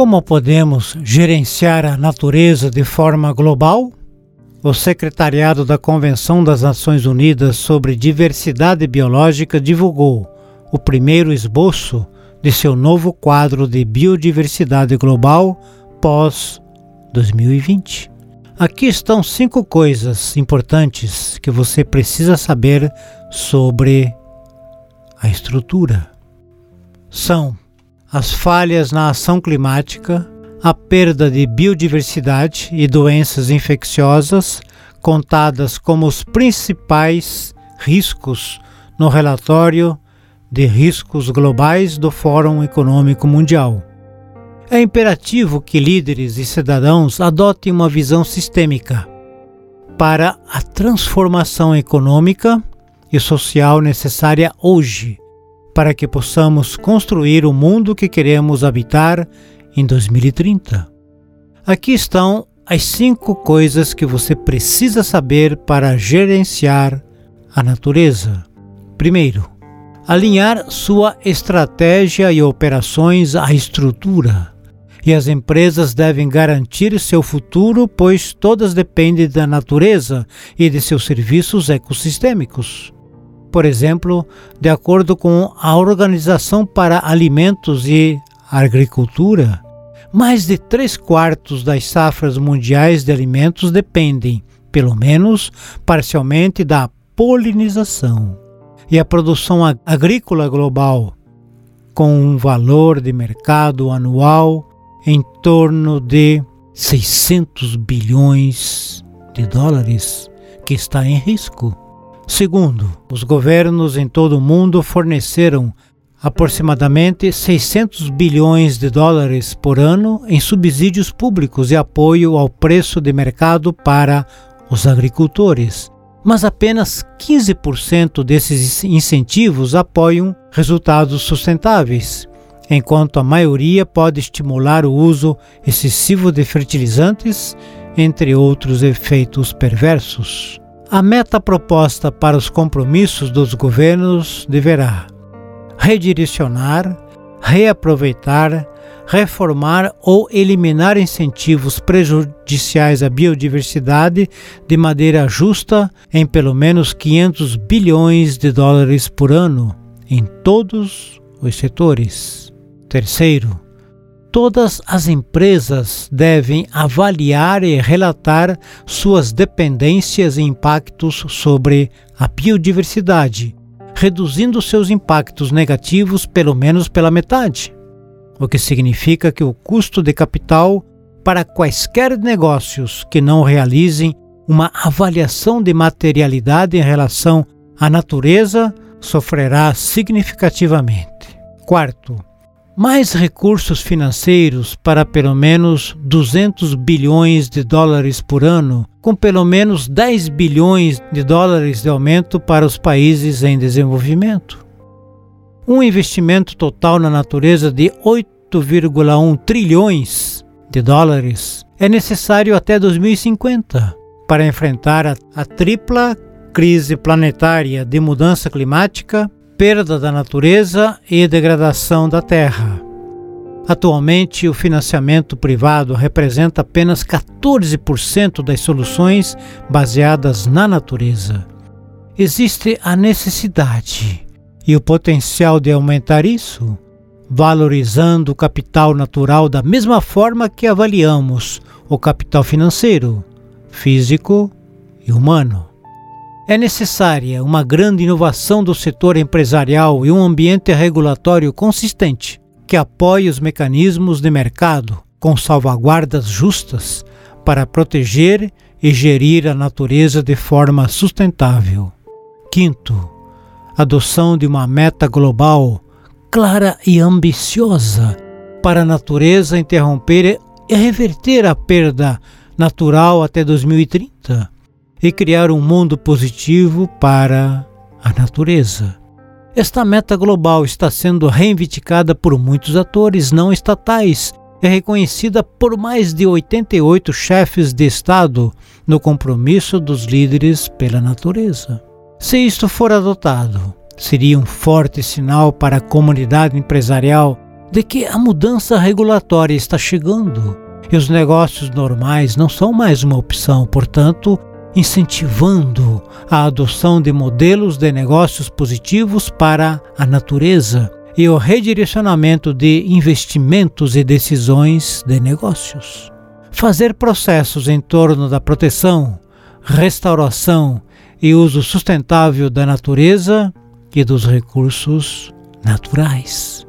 Como podemos gerenciar a natureza de forma global? O Secretariado da Convenção das Nações Unidas sobre Diversidade Biológica divulgou o primeiro esboço de seu novo quadro de biodiversidade global pós-2020. Aqui estão cinco coisas importantes que você precisa saber sobre a estrutura. São as falhas na ação climática, a perda de biodiversidade e doenças infecciosas, contadas como os principais riscos no relatório de riscos globais do Fórum Econômico Mundial. É imperativo que líderes e cidadãos adotem uma visão sistêmica para a transformação econômica e social necessária hoje para que possamos construir o mundo que queremos habitar em 2030. Aqui estão as cinco coisas que você precisa saber para gerenciar a natureza. Primeiro, alinhar sua estratégia e operações à estrutura. E as empresas devem garantir seu futuro, pois todas dependem da natureza e de seus serviços ecossistêmicos. Por exemplo, de acordo com a Organização para Alimentos e Agricultura, mais de três quartos das safras mundiais de alimentos dependem, pelo menos parcialmente, da polinização. E a produção agrícola global, com um valor de mercado anual em torno de 600 bilhões de dólares, que está em risco. Segundo, os governos em todo o mundo forneceram aproximadamente 600 bilhões de dólares por ano em subsídios públicos e apoio ao preço de mercado para os agricultores. Mas apenas 15% desses incentivos apoiam resultados sustentáveis, enquanto a maioria pode estimular o uso excessivo de fertilizantes, entre outros efeitos perversos. A meta proposta para os compromissos dos governos deverá redirecionar, reaproveitar, reformar ou eliminar incentivos prejudiciais à biodiversidade de maneira justa em pelo menos 500 bilhões de dólares por ano em todos os setores. Terceiro, Todas as empresas devem avaliar e relatar suas dependências e impactos sobre a biodiversidade, reduzindo seus impactos negativos pelo menos pela metade, o que significa que o custo de capital para quaisquer negócios que não realizem uma avaliação de materialidade em relação à natureza sofrerá significativamente. Quarto, mais recursos financeiros para pelo menos 200 bilhões de dólares por ano, com pelo menos 10 bilhões de dólares de aumento para os países em desenvolvimento. Um investimento total na natureza de 8,1 trilhões de dólares é necessário até 2050 para enfrentar a, a tripla crise planetária de mudança climática, perda da natureza e degradação da terra. Atualmente, o financiamento privado representa apenas 14% das soluções baseadas na natureza. Existe a necessidade e o potencial de aumentar isso, valorizando o capital natural da mesma forma que avaliamos o capital financeiro, físico e humano. É necessária uma grande inovação do setor empresarial e um ambiente regulatório consistente que apoie os mecanismos de mercado com salvaguardas justas para proteger e gerir a natureza de forma sustentável. Quinto, adoção de uma meta global clara e ambiciosa para a natureza interromper e reverter a perda natural até 2030 e criar um mundo positivo para a natureza. Esta meta global está sendo reivindicada por muitos atores não estatais e reconhecida por mais de 88 chefes de Estado no compromisso dos líderes pela natureza. Se isto for adotado, seria um forte sinal para a comunidade empresarial de que a mudança regulatória está chegando e os negócios normais não são mais uma opção, portanto, incentivando a adoção de modelos de negócios positivos para a natureza e o redirecionamento de investimentos e decisões de negócios. Fazer processos em torno da proteção, restauração e uso sustentável da natureza e dos recursos naturais.